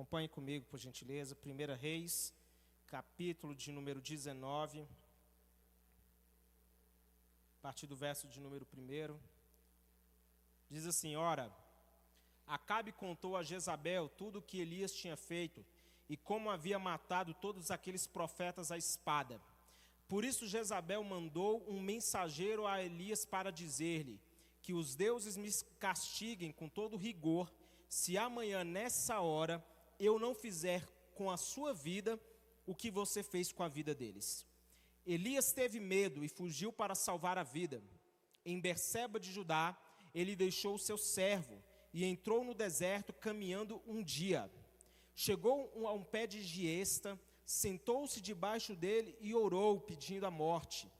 Acompanhe comigo, por gentileza, 1 Reis, capítulo de número 19, a partir do verso de número 1. Diz assim: Ora, Acabe contou a Jezabel tudo o que Elias tinha feito e como havia matado todos aqueles profetas à espada. Por isso Jezabel mandou um mensageiro a Elias para dizer-lhe: Que os deuses me castiguem com todo rigor, se amanhã nessa hora eu não fizer com a sua vida o que você fez com a vida deles. Elias teve medo e fugiu para salvar a vida. Em Berseba de Judá, ele deixou o seu servo e entrou no deserto caminhando um dia. Chegou a um pé de giesta, sentou-se debaixo dele e orou, pedindo a morte.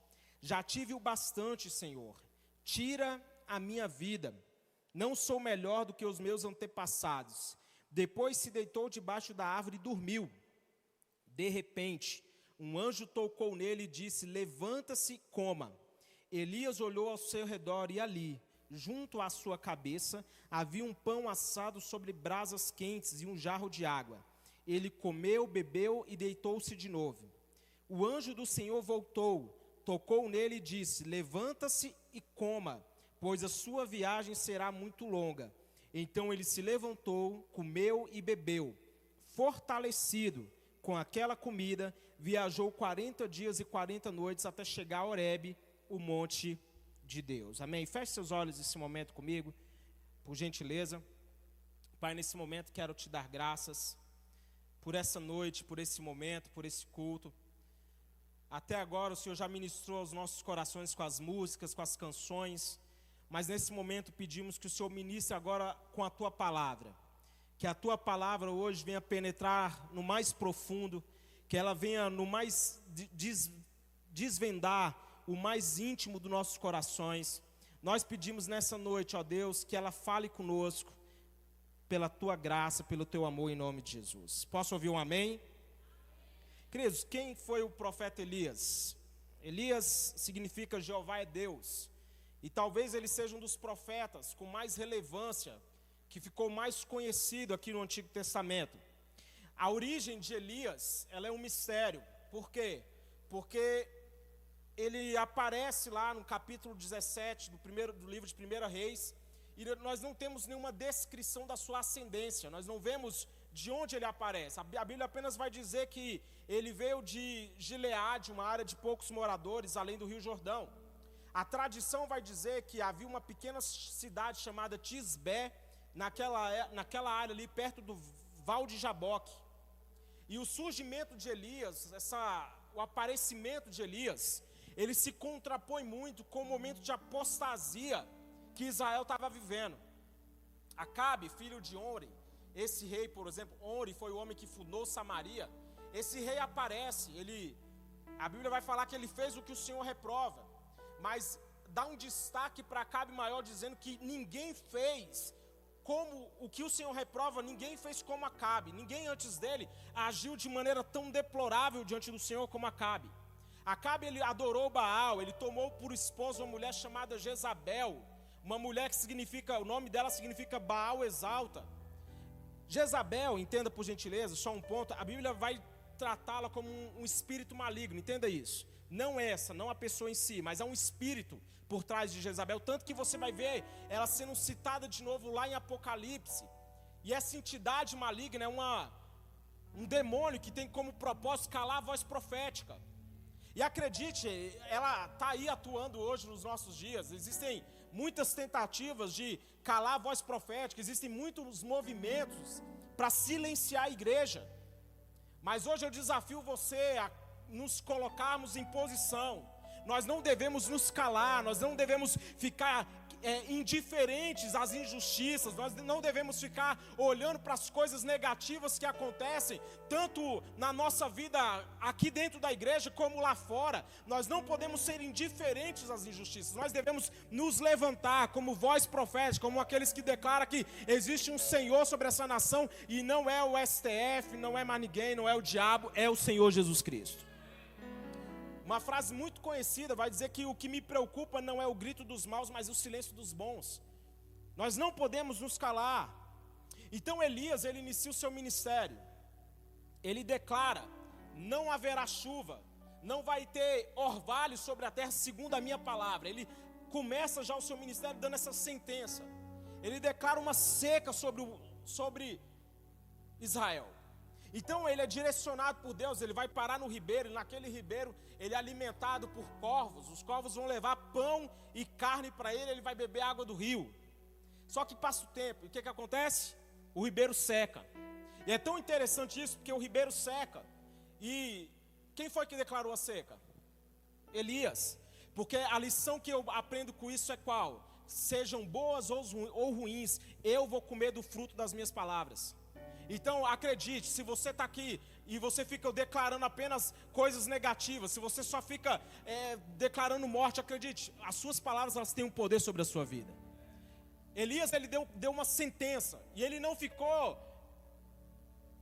Já tive o bastante, Senhor. Tira a minha vida. Não sou melhor do que os meus antepassados. Depois se deitou debaixo da árvore e dormiu. De repente, um anjo tocou nele e disse: Levanta-se coma. Elias olhou ao seu redor e ali, junto à sua cabeça, havia um pão assado sobre brasas quentes e um jarro de água. Ele comeu, bebeu e deitou-se de novo. O anjo do Senhor voltou, tocou nele e disse: Levanta-se e coma, pois a sua viagem será muito longa. Então ele se levantou, comeu e bebeu. Fortalecido com aquela comida, viajou 40 dias e 40 noites até chegar a Horebe, o monte de Deus. Amém? Feche seus olhos nesse momento comigo, por gentileza. Pai, nesse momento quero te dar graças por essa noite, por esse momento, por esse culto. Até agora o Senhor já ministrou aos nossos corações com as músicas, com as canções mas nesse momento pedimos que o Senhor ministre agora com a tua palavra. Que a tua palavra hoje venha penetrar no mais profundo, que ela venha no mais des, desvendar o mais íntimo dos nossos corações. Nós pedimos nessa noite, ó Deus, que ela fale conosco pela tua graça, pelo teu amor em nome de Jesus. Posso ouvir um amém? Queridos, quem foi o profeta Elias? Elias significa Jeová é Deus. E talvez ele seja um dos profetas com mais relevância, que ficou mais conhecido aqui no Antigo Testamento. A origem de Elias, ela é um mistério. Por quê? Porque ele aparece lá no capítulo 17 do, primeiro, do livro de 1 Reis, e nós não temos nenhuma descrição da sua ascendência, nós não vemos de onde ele aparece. A Bíblia apenas vai dizer que ele veio de Gileade, uma área de poucos moradores, além do Rio Jordão. A tradição vai dizer que havia uma pequena cidade chamada Tisbé, naquela, é, naquela área ali, perto do Val de Jaboque. E o surgimento de Elias, essa, o aparecimento de Elias, ele se contrapõe muito com o momento de apostasia que Israel estava vivendo. Acabe, filho de Onre, esse rei, por exemplo, Onre foi o homem que fundou Samaria. Esse rei aparece, ele, a Bíblia vai falar que ele fez o que o Senhor reprova mas dá um destaque para Acabe maior, dizendo que ninguém fez como o que o Senhor reprova, ninguém fez como Acabe, ninguém antes dele agiu de maneira tão deplorável diante do Senhor como Acabe. Acabe ele adorou Baal, ele tomou por esposa uma mulher chamada Jezabel, uma mulher que significa, o nome dela significa Baal exalta. Jezabel, entenda por gentileza, só um ponto, a Bíblia vai tratá-la como um, um espírito maligno, entenda isso não essa, não a pessoa em si, mas há um espírito por trás de Jezabel, tanto que você vai ver ela sendo citada de novo lá em Apocalipse. E essa entidade maligna é uma, um demônio que tem como propósito calar a voz profética. E acredite, ela está aí atuando hoje nos nossos dias. Existem muitas tentativas de calar a voz profética, existem muitos movimentos para silenciar a igreja. Mas hoje eu desafio você a nos colocarmos em posição. Nós não devemos nos calar, nós não devemos ficar é, indiferentes às injustiças, nós não devemos ficar olhando para as coisas negativas que acontecem, tanto na nossa vida aqui dentro da igreja como lá fora. Nós não podemos ser indiferentes às injustiças, nós devemos nos levantar como voz profética, como aqueles que declaram que existe um Senhor sobre essa nação e não é o STF, não é mais ninguém, não é o diabo, é o Senhor Jesus Cristo. Uma frase muito conhecida vai dizer que o que me preocupa não é o grito dos maus, mas o silêncio dos bons. Nós não podemos nos calar. Então Elias, ele inicia o seu ministério. Ele declara: não haverá chuva, não vai ter orvalho sobre a terra, segundo a minha palavra. Ele começa já o seu ministério dando essa sentença. Ele declara uma seca sobre, sobre Israel. Então ele é direcionado por Deus, ele vai parar no ribeiro, e naquele ribeiro ele é alimentado por corvos. Os corvos vão levar pão e carne para ele, ele vai beber água do rio. Só que passa o tempo, e o que, que acontece? O ribeiro seca. E é tão interessante isso, porque o ribeiro seca. E quem foi que declarou a seca? Elias. Porque a lição que eu aprendo com isso é qual? Sejam boas ou ruins, eu vou comer do fruto das minhas palavras. Então acredite, se você está aqui e você fica declarando apenas coisas negativas, se você só fica é, declarando morte, acredite, as suas palavras elas têm um poder sobre a sua vida. Elias ele deu, deu uma sentença e ele não ficou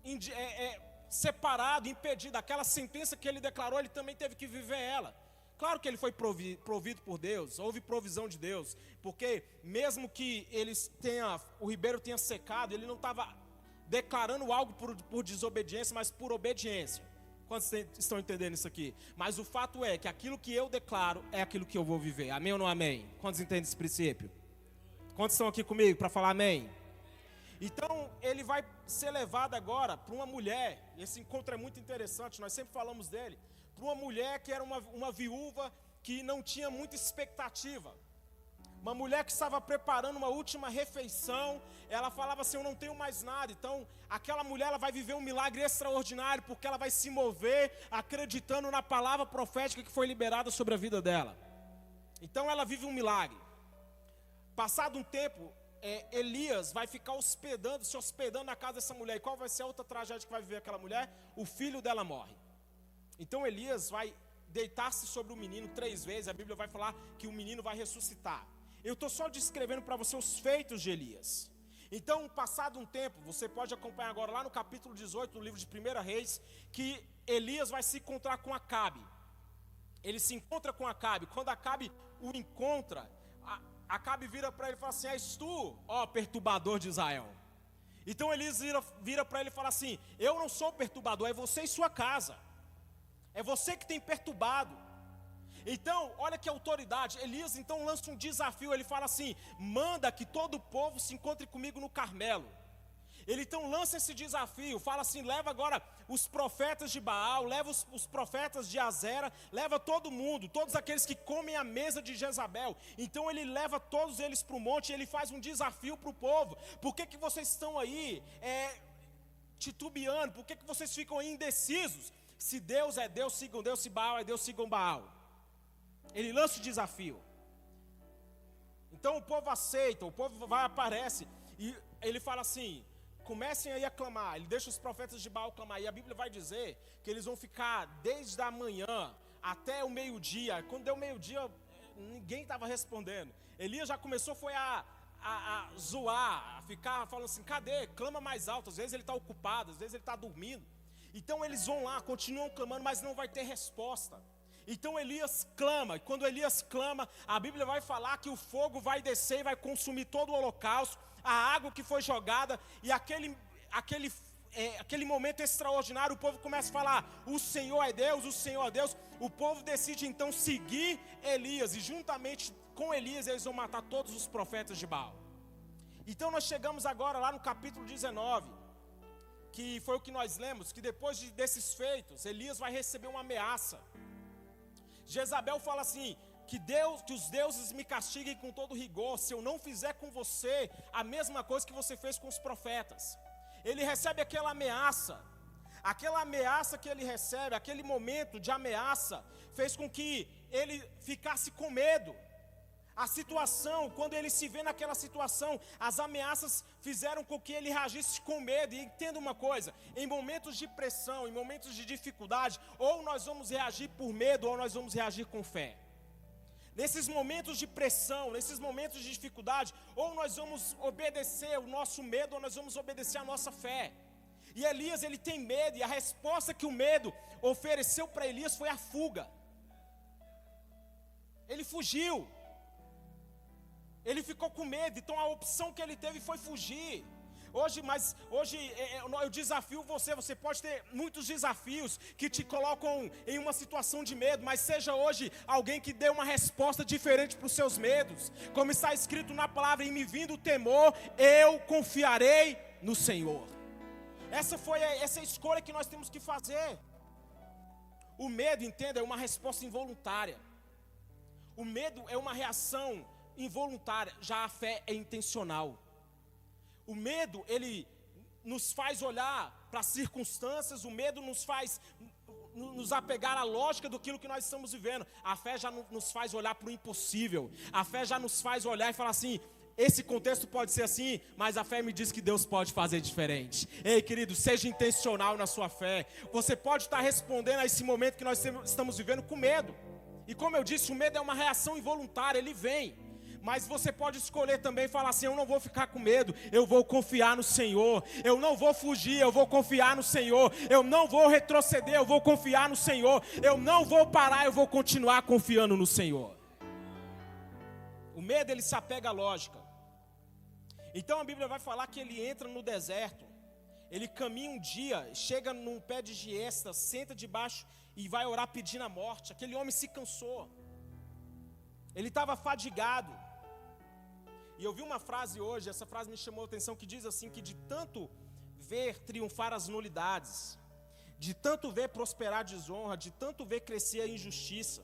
é, é, separado, impedido. Aquela sentença que ele declarou, ele também teve que viver ela. Claro que ele foi provido por Deus, houve provisão de Deus, porque mesmo que eles tenha, o ribeiro tenha secado, ele não estava declarando algo por, por desobediência, mas por obediência. Quantos estão entendendo isso aqui? Mas o fato é que aquilo que eu declaro é aquilo que eu vou viver. Amém ou não amém? Quantos entendem esse princípio? Quantos estão aqui comigo para falar amém? Então, ele vai ser levado agora para uma mulher. Esse encontro é muito interessante, nós sempre falamos dele. Para uma mulher que era uma, uma viúva que não tinha muita expectativa. Uma mulher que estava preparando uma última refeição, ela falava assim: Eu não tenho mais nada. Então, aquela mulher ela vai viver um milagre extraordinário, porque ela vai se mover acreditando na palavra profética que foi liberada sobre a vida dela. Então, ela vive um milagre. Passado um tempo, é, Elias vai ficar hospedando, se hospedando na casa dessa mulher. E qual vai ser a outra tragédia que vai viver aquela mulher? O filho dela morre. Então, Elias vai deitar-se sobre o menino três vezes. A Bíblia vai falar que o menino vai ressuscitar. Eu estou só descrevendo para você os feitos de Elias. Então, passado um tempo, você pode acompanhar agora lá no capítulo 18 do livro de 1 Reis, que Elias vai se encontrar com Acabe. Ele se encontra com Acabe. Quando Acabe o encontra, Acabe vira para ele e fala assim: És tu, ó perturbador de Israel. Então Elias vira, vira para ele e fala assim: Eu não sou perturbador, é você e sua casa. É você que tem perturbado. Então, olha que autoridade. Elias então lança um desafio. Ele fala assim: manda que todo o povo se encontre comigo no Carmelo. Ele então lança esse desafio, fala assim: leva agora os profetas de Baal, leva os, os, profetas de Azera, leva todo mundo, todos aqueles que comem a mesa de Jezabel. Então ele leva todos eles para o monte e ele faz um desafio para o povo. Por que, que vocês estão aí é, titubeando? Por que, que vocês ficam aí indecisos? Se Deus é Deus, sigam Deus, se Baal é Deus, sigam Baal. Ele lança o desafio. Então o povo aceita, o povo vai aparece e ele fala assim: comecem aí a clamar. Ele deixa os profetas de Baal clamar. E a Bíblia vai dizer que eles vão ficar desde a manhã até o meio-dia. Quando deu meio-dia, ninguém estava respondendo. Elias já começou foi a, a, a, zoar, a ficar falando assim: cadê? Clama mais alto. Às vezes ele está ocupado, às vezes ele está dormindo. Então eles vão lá, continuam clamando, mas não vai ter resposta. Então Elias clama, e quando Elias clama, a Bíblia vai falar que o fogo vai descer e vai consumir todo o holocausto, a água que foi jogada, e aquele, aquele, é, aquele momento extraordinário, o povo começa a falar: O Senhor é Deus, o Senhor é Deus. O povo decide então seguir Elias, e juntamente com Elias eles vão matar todos os profetas de Baal. Então nós chegamos agora lá no capítulo 19, que foi o que nós lemos, que depois de, desses feitos, Elias vai receber uma ameaça. Jezabel fala assim: que Deus, que os deuses me castiguem com todo rigor, se eu não fizer com você a mesma coisa que você fez com os profetas. Ele recebe aquela ameaça. Aquela ameaça que ele recebe, aquele momento de ameaça, fez com que ele ficasse com medo. A situação, quando ele se vê naquela situação, as ameaças fizeram com que ele reagisse com medo. E entenda uma coisa: em momentos de pressão, em momentos de dificuldade, ou nós vamos reagir por medo, ou nós vamos reagir com fé. Nesses momentos de pressão, nesses momentos de dificuldade, ou nós vamos obedecer o nosso medo, ou nós vamos obedecer a nossa fé. E Elias ele tem medo, e a resposta que o medo ofereceu para Elias foi a fuga. Ele fugiu. Ele ficou com medo, então a opção que ele teve foi fugir. Hoje, mas hoje é, é, eu desafio você. Você pode ter muitos desafios que te colocam em uma situação de medo, mas seja hoje alguém que dê uma resposta diferente para os seus medos. Como está escrito na palavra, em me vindo o temor, eu confiarei no Senhor. Essa foi a, essa é escolha que nós temos que fazer. O medo, entenda, é uma resposta involuntária. O medo é uma reação involuntária, já a fé é intencional. O medo, ele nos faz olhar para as circunstâncias, o medo nos faz nos apegar à lógica do que nós estamos vivendo. A fé já nos faz olhar para o impossível. A fé já nos faz olhar e falar assim: esse contexto pode ser assim, mas a fé me diz que Deus pode fazer diferente. Ei, querido, seja intencional na sua fé. Você pode estar respondendo a esse momento que nós estamos vivendo com medo. E como eu disse, o medo é uma reação involuntária, ele vem. Mas você pode escolher também falar assim: eu não vou ficar com medo, eu vou confiar no Senhor. Eu não vou fugir, eu vou confiar no Senhor. Eu não vou retroceder, eu vou confiar no Senhor. Eu não vou parar, eu vou continuar confiando no Senhor. O medo ele se apega à lógica. Então a Bíblia vai falar que ele entra no deserto. Ele caminha um dia, chega num pé de giesta, senta debaixo e vai orar pedindo a morte. Aquele homem se cansou. Ele estava fadigado. E eu vi uma frase hoje, essa frase me chamou a atenção, que diz assim: que de tanto ver triunfar as nulidades, de tanto ver prosperar a desonra, de tanto ver crescer a injustiça,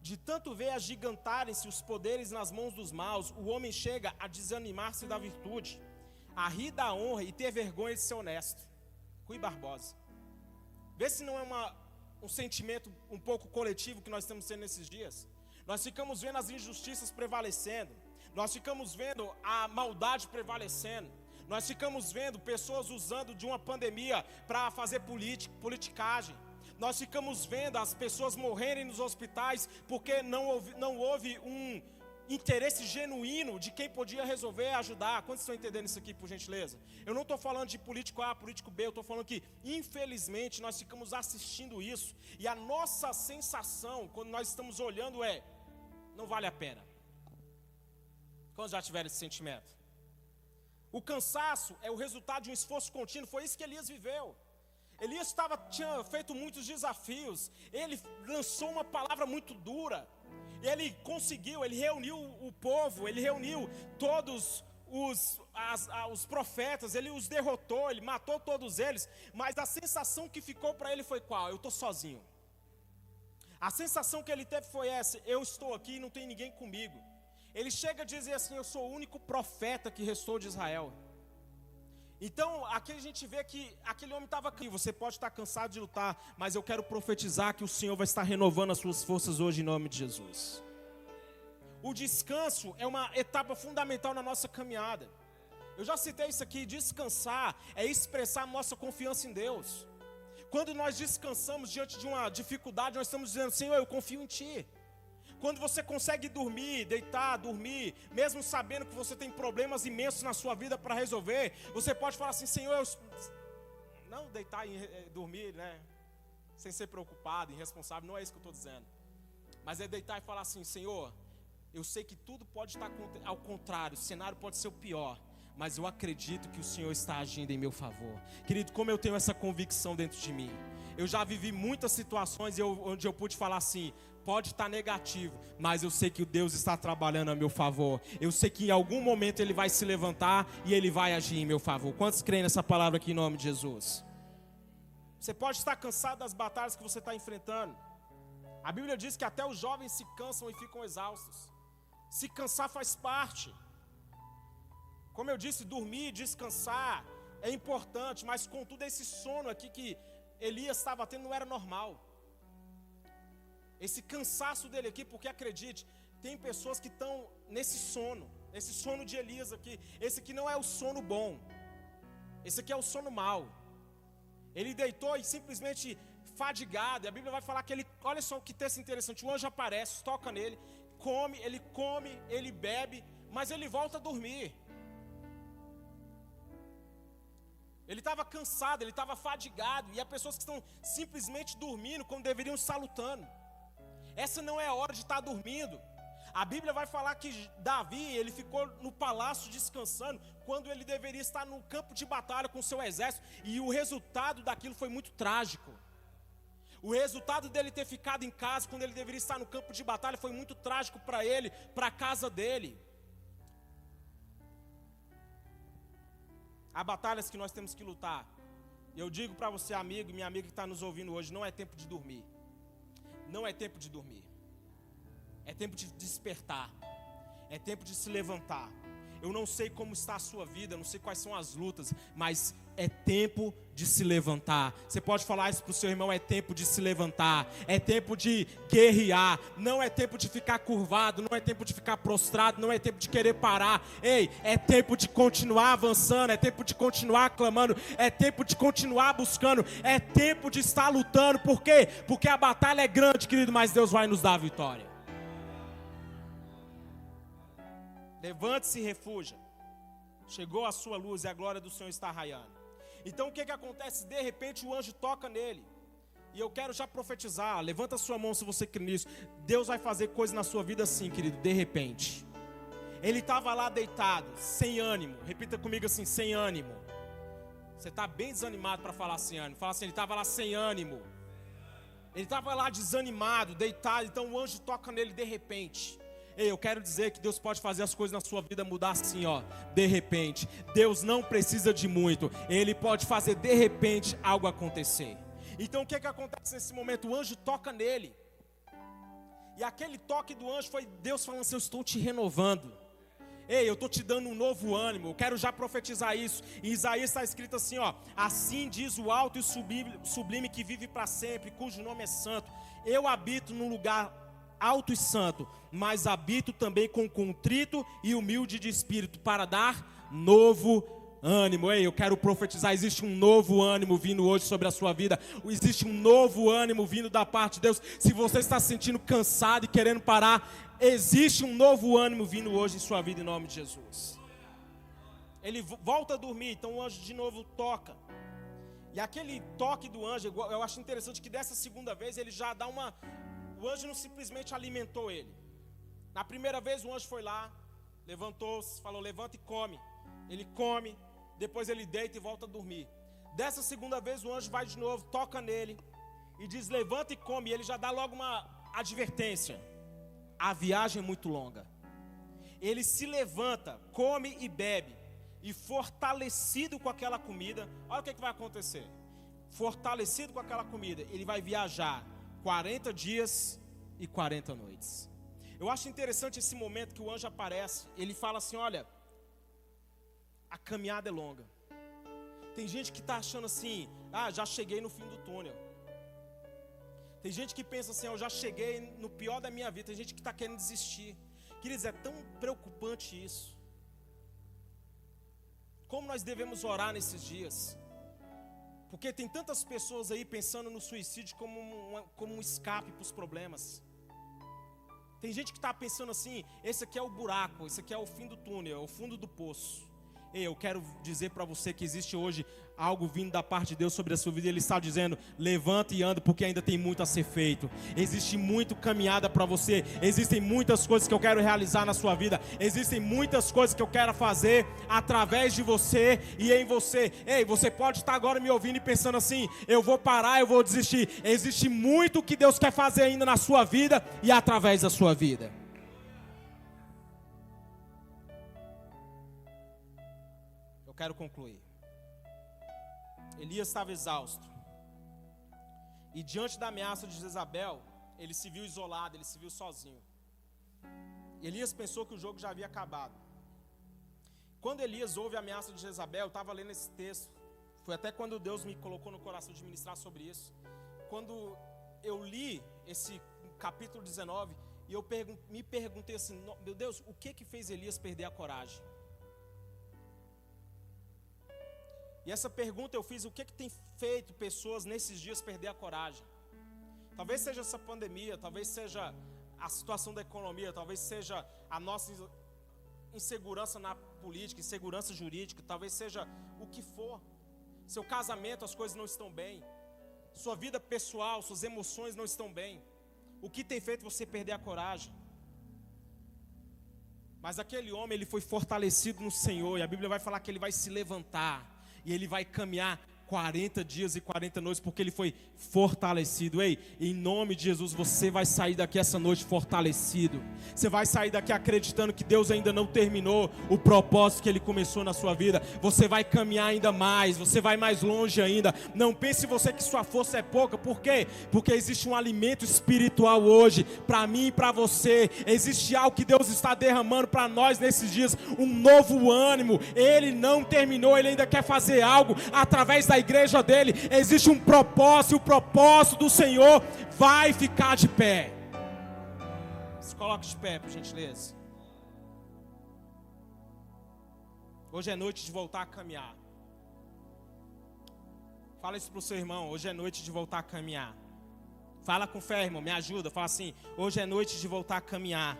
de tanto ver agigantarem-se os poderes nas mãos dos maus, o homem chega a desanimar-se da virtude, a rir da honra e ter vergonha de ser honesto. Rui Barbosa. Vê se não é uma, um sentimento um pouco coletivo que nós estamos tendo nesses dias. Nós ficamos vendo as injustiças prevalecendo. Nós ficamos vendo a maldade prevalecendo. Nós ficamos vendo pessoas usando de uma pandemia para fazer politicagem. Nós ficamos vendo as pessoas morrerem nos hospitais porque não houve, não houve um interesse genuíno de quem podia resolver ajudar. Quantos estão entendendo isso aqui, por gentileza? Eu não estou falando de político A, político B, eu estou falando que, infelizmente, nós ficamos assistindo isso. E a nossa sensação, quando nós estamos olhando, é: não vale a pena. Quantos já tiveram esse sentimento? O cansaço é o resultado de um esforço contínuo, foi isso que Elias viveu. Elias estava, tinha feito muitos desafios, ele lançou uma palavra muito dura, ele conseguiu, ele reuniu o povo, ele reuniu todos os, as, os profetas, ele os derrotou, ele matou todos eles, mas a sensação que ficou para ele foi qual? Eu estou sozinho. A sensação que ele teve foi essa: eu estou aqui e não tem ninguém comigo. Ele chega a dizer assim: eu sou o único profeta que restou de Israel. Então, aqui a gente vê que aquele homem estava aqui. Você pode estar cansado de lutar, mas eu quero profetizar que o Senhor vai estar renovando as suas forças hoje em nome de Jesus. O descanso é uma etapa fundamental na nossa caminhada. Eu já citei isso aqui: descansar é expressar nossa confiança em Deus. Quando nós descansamos diante de uma dificuldade, nós estamos dizendo: Senhor, eu confio em Ti. Quando você consegue dormir, deitar, dormir, mesmo sabendo que você tem problemas imensos na sua vida para resolver, você pode falar assim: Senhor, eu. Não deitar e eh, dormir, né? Sem ser preocupado, irresponsável, não é isso que eu estou dizendo. Mas é deitar e falar assim: Senhor, eu sei que tudo pode estar ao contrário, o cenário pode ser o pior, mas eu acredito que o Senhor está agindo em meu favor. Querido, como eu tenho essa convicção dentro de mim. Eu já vivi muitas situações onde eu pude falar assim: pode estar negativo, mas eu sei que o Deus está trabalhando a meu favor. Eu sei que em algum momento Ele vai se levantar e Ele vai agir em meu favor. Quantos creem nessa palavra aqui em nome de Jesus? Você pode estar cansado das batalhas que você está enfrentando. A Bíblia diz que até os jovens se cansam e ficam exaustos. Se cansar faz parte. Como eu disse, dormir, descansar é importante, mas contudo esse sono aqui que Elias estava tendo não era normal. Esse cansaço dele aqui, porque acredite, tem pessoas que estão nesse sono, esse sono de Elias aqui. Esse aqui não é o sono bom. Esse aqui é o sono mau. Ele deitou e simplesmente fadigado. A Bíblia vai falar que ele, olha só que texto interessante. O anjo aparece, toca nele, come, ele come, ele bebe, mas ele volta a dormir. Ele estava cansado, ele estava fadigado. E há pessoas que estão simplesmente dormindo quando deveriam estar lutando. Essa não é a hora de estar dormindo. A Bíblia vai falar que Davi, ele ficou no palácio descansando, quando ele deveria estar no campo de batalha com seu exército, e o resultado daquilo foi muito trágico. O resultado dele ter ficado em casa quando ele deveria estar no campo de batalha foi muito trágico para ele, para a casa dele. Há batalhas que nós temos que lutar. Eu digo para você, amigo, minha amiga que está nos ouvindo hoje, não é tempo de dormir. Não é tempo de dormir. É tempo de despertar. É tempo de se levantar. Eu não sei como está a sua vida, não sei quais são as lutas, mas é tempo de se levantar. Você pode falar isso para o seu irmão: é tempo de se levantar, é tempo de guerrear, não é tempo de ficar curvado, não é tempo de ficar prostrado, não é tempo de querer parar. Ei, é tempo de continuar avançando, é tempo de continuar clamando, é tempo de continuar buscando, é tempo de estar lutando. Por quê? Porque a batalha é grande, querido, mas Deus vai nos dar a vitória. Levante-se e refuja. Chegou a sua luz e a glória do Senhor está raiando. Então o que, que acontece? De repente o anjo toca nele. E eu quero já profetizar. Levanta a sua mão se você crê nisso. Deus vai fazer coisa na sua vida assim, querido, de repente. Ele estava lá deitado, sem ânimo. Repita comigo assim: sem ânimo. Você está bem desanimado para falar sem ânimo. Fala assim: ele estava lá sem ânimo. Ele estava lá desanimado, deitado. Então o anjo toca nele de repente. Ei, eu quero dizer que Deus pode fazer as coisas na sua vida mudar assim, ó, de repente. Deus não precisa de muito, Ele pode fazer de repente algo acontecer. Então o que é que acontece nesse momento? O anjo toca nele. E aquele toque do anjo foi Deus falando assim: Eu estou te renovando. Ei, eu estou te dando um novo ânimo. Eu quero já profetizar isso. Em Isaías está escrito assim: ó, assim diz o alto e sublime, sublime que vive para sempre, cujo nome é santo. Eu habito num lugar alto e santo, mas habito também com contrito e humilde de espírito, para dar novo ânimo. Ei, eu quero profetizar: existe um novo ânimo vindo hoje sobre a sua vida, existe um novo ânimo vindo da parte de Deus. Se você está se sentindo cansado e querendo parar, existe um novo ânimo vindo hoje em sua vida, em nome de Jesus. Ele volta a dormir, então o anjo de novo toca. E aquele toque do anjo, eu acho interessante que dessa segunda vez ele já dá uma, o anjo não simplesmente alimentou ele. Na primeira vez o anjo foi lá, levantou-se, falou: levanta e come. Ele come, depois ele deita e volta a dormir. Dessa segunda vez o anjo vai de novo, toca nele e diz: levanta e come. E ele já dá logo uma advertência: a viagem é muito longa. Ele se levanta, come e bebe, e fortalecido com aquela comida, olha o que, é que vai acontecer. Fortalecido com aquela comida, ele vai viajar 40 dias e 40 noites. Eu acho interessante esse momento que o anjo aparece. Ele fala assim: Olha, a caminhada é longa. Tem gente que está achando assim: Ah, já cheguei no fim do túnel. Tem gente que pensa assim: Eu já cheguei no pior da minha vida. Tem gente que está querendo desistir. Queridos, é tão preocupante isso. Como nós devemos orar nesses dias? Porque tem tantas pessoas aí pensando no suicídio como um, como um escape para os problemas. Tem gente que está pensando assim: esse aqui é o buraco, esse aqui é o fim do túnel, é o fundo do poço. Ei, eu quero dizer para você que existe hoje algo vindo da parte de Deus sobre a sua vida. Ele está dizendo: levanta e anda, porque ainda tem muito a ser feito. Existe muito caminhada para você. Existem muitas coisas que eu quero realizar na sua vida. Existem muitas coisas que eu quero fazer através de você e em você. Ei, você pode estar agora me ouvindo e pensando assim: eu vou parar, eu vou desistir. Existe muito que Deus quer fazer ainda na sua vida e através da sua vida. Quero concluir. Elias estava exausto. E diante da ameaça de Jezabel, ele se viu isolado, ele se viu sozinho. Elias pensou que o jogo já havia acabado. Quando Elias ouve a ameaça de Jezabel, eu estava lendo esse texto. Foi até quando Deus me colocou no coração de ministrar sobre isso. Quando eu li esse capítulo 19, e eu me perguntei assim: meu Deus, o que que fez Elias perder a coragem? E essa pergunta eu fiz: o que, que tem feito pessoas nesses dias perder a coragem? Talvez seja essa pandemia, talvez seja a situação da economia, talvez seja a nossa insegurança na política, insegurança jurídica, talvez seja o que for. Seu casamento, as coisas não estão bem. Sua vida pessoal, suas emoções não estão bem. O que tem feito você perder a coragem? Mas aquele homem, ele foi fortalecido no Senhor, e a Bíblia vai falar que ele vai se levantar, e ele vai caminhar 40 dias e 40 noites, porque ele foi fortalecido. Ei, em nome de Jesus, você vai sair daqui essa noite fortalecido. Você vai sair daqui acreditando que Deus ainda não terminou o propósito que ele começou na sua vida. Você vai caminhar ainda mais, você vai mais longe ainda. Não pense você que sua força é pouca, por quê? Porque existe um alimento espiritual hoje, para mim e para você. Existe algo que Deus está derramando para nós nesses dias, um novo ânimo. Ele não terminou, ele ainda quer fazer algo através da igreja dele existe um propósito, e o propósito do Senhor vai ficar de pé. Se coloque de pé, por gentileza. Hoje é noite de voltar a caminhar. Fala isso para o seu irmão. Hoje é noite de voltar a caminhar. Fala com fé, irmão. Me ajuda. Fala assim. Hoje é noite de voltar a caminhar.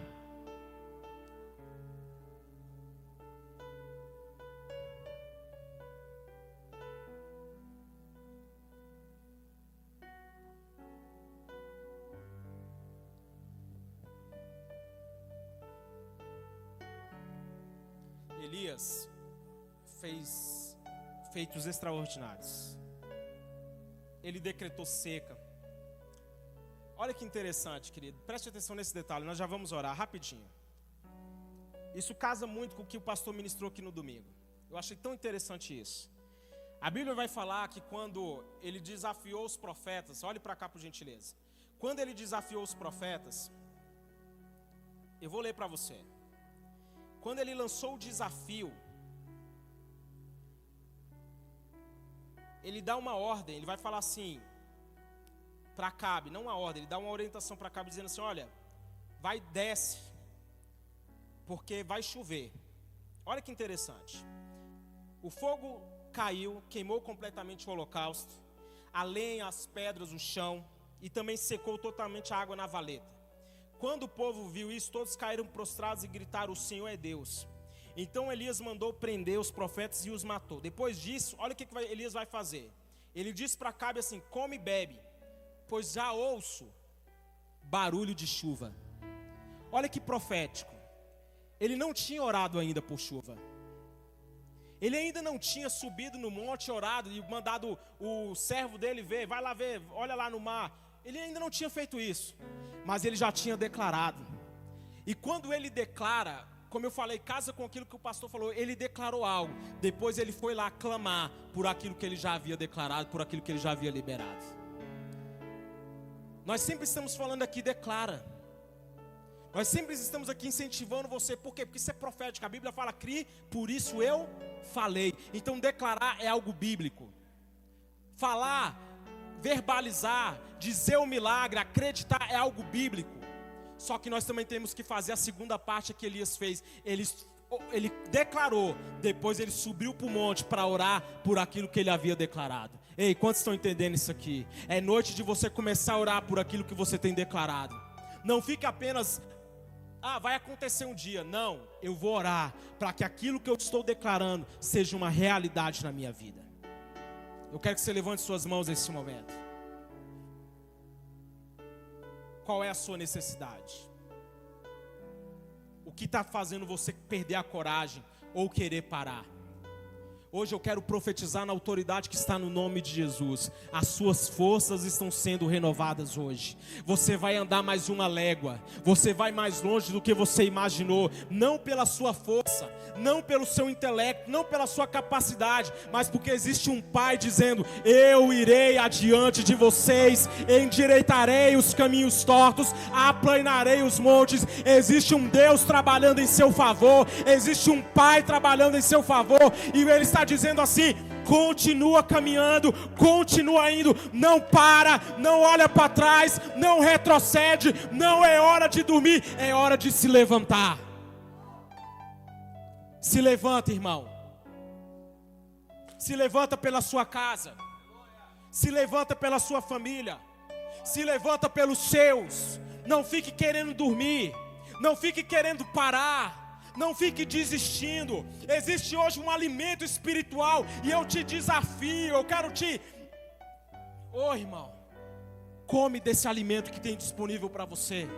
Feitos extraordinários. Ele decretou seca. Olha que interessante, querido. Preste atenção nesse detalhe. Nós já vamos orar rapidinho. Isso casa muito com o que o pastor ministrou aqui no domingo. Eu achei tão interessante isso. A Bíblia vai falar que quando ele desafiou os profetas, olhe para cá por gentileza. Quando ele desafiou os profetas, eu vou ler para você quando ele lançou o desafio, ele dá uma ordem, ele vai falar assim para Cabe, não uma ordem, ele dá uma orientação para Cabe dizendo assim: "Olha, vai desce, porque vai chover". Olha que interessante. O fogo caiu, queimou completamente o holocausto, a lenha, as pedras, o chão e também secou totalmente a água na valeta. Quando o povo viu isso, todos caíram prostrados e gritaram: O Senhor é Deus. Então Elias mandou prender os profetas e os matou. Depois disso, olha o que Elias vai fazer. Ele disse para Cabe assim: Come e bebe, pois já ouço barulho de chuva. Olha que profético. Ele não tinha orado ainda por chuva. Ele ainda não tinha subido no monte, orado e mandado o servo dele ver, vai lá ver, olha lá no mar. Ele ainda não tinha feito isso mas ele já tinha declarado. E quando ele declara, como eu falei, casa com aquilo que o pastor falou, ele declarou algo. Depois ele foi lá clamar por aquilo que ele já havia declarado, por aquilo que ele já havia liberado. Nós sempre estamos falando aqui, declara. Nós sempre estamos aqui incentivando você, por quê? Porque isso é profético. A Bíblia fala, crie, por isso eu falei. Então declarar é algo bíblico. Falar verbalizar, dizer o milagre, acreditar é algo bíblico. Só que nós também temos que fazer a segunda parte que Elias fez. Ele, ele declarou, depois ele subiu para o monte para orar por aquilo que ele havia declarado. Ei, quantos estão entendendo isso aqui? É noite de você começar a orar por aquilo que você tem declarado. Não fique apenas ah, vai acontecer um dia. Não, eu vou orar para que aquilo que eu estou declarando seja uma realidade na minha vida. Eu quero que você levante suas mãos nesse momento. Qual é a sua necessidade? O que está fazendo você perder a coragem ou querer parar? Hoje eu quero profetizar na autoridade que está no nome de Jesus. As suas forças estão sendo renovadas hoje. Você vai andar mais uma légua. Você vai mais longe do que você imaginou. Não pela sua força, não pelo seu intelecto, não pela sua capacidade, mas porque existe um Pai dizendo: Eu irei adiante de vocês, endireitarei os caminhos tortos, aplanarei os montes. Existe um Deus trabalhando em seu favor. Existe um Pai trabalhando em seu favor. E Ele está está dizendo assim: continua caminhando, continua indo, não para, não olha para trás, não retrocede, não é hora de dormir, é hora de se levantar. Se levanta, irmão. Se levanta pela sua casa. Se levanta pela sua família. Se levanta pelos seus. Não fique querendo dormir. Não fique querendo parar. Não fique desistindo. Existe hoje um alimento espiritual e eu te desafio, eu quero te. Ô oh, irmão, come desse alimento que tem disponível para você.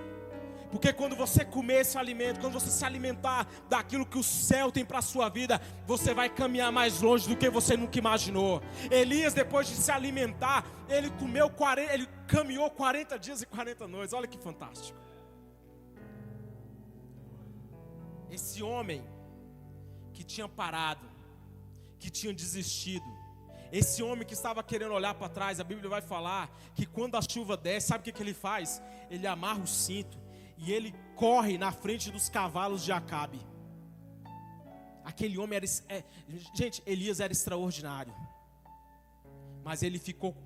Porque quando você comer esse alimento, quando você se alimentar daquilo que o céu tem para a sua vida, você vai caminhar mais longe do que você nunca imaginou. Elias, depois de se alimentar, ele comeu 40, ele caminhou 40 dias e 40 noites. Olha que fantástico. Esse homem que tinha parado, que tinha desistido, esse homem que estava querendo olhar para trás, a Bíblia vai falar que quando a chuva desce, sabe o que, que ele faz? Ele amarra o cinto e ele corre na frente dos cavalos de Acabe. Aquele homem era. É, gente, Elias era extraordinário. Mas ele ficou.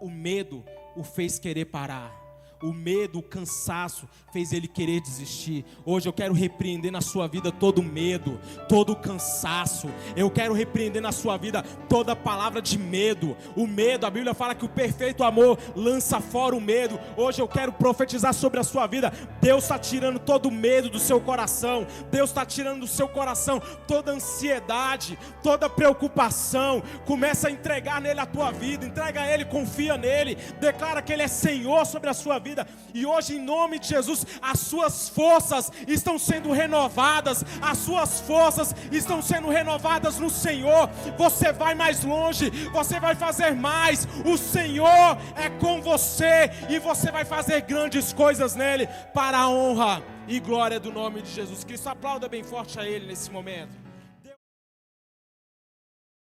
O medo o fez querer parar o medo, o cansaço fez ele querer desistir. Hoje eu quero repreender na sua vida todo medo, todo cansaço. Eu quero repreender na sua vida toda palavra de medo. O medo, a Bíblia fala que o perfeito amor lança fora o medo. Hoje eu quero profetizar sobre a sua vida. Deus está tirando todo o medo do seu coração. Deus está tirando do seu coração toda ansiedade, toda preocupação. Começa a entregar nele a tua vida. Entrega a ele, confia nele. Declara que ele é Senhor sobre a sua vida vida. E hoje, em nome de Jesus, as suas forças estão sendo renovadas, as suas forças estão sendo renovadas no Senhor. Você vai mais longe, você vai fazer mais. O Senhor é com você e você vai fazer grandes coisas nele para a honra e glória do nome de Jesus Cristo. Aplauda bem forte a Ele nesse momento.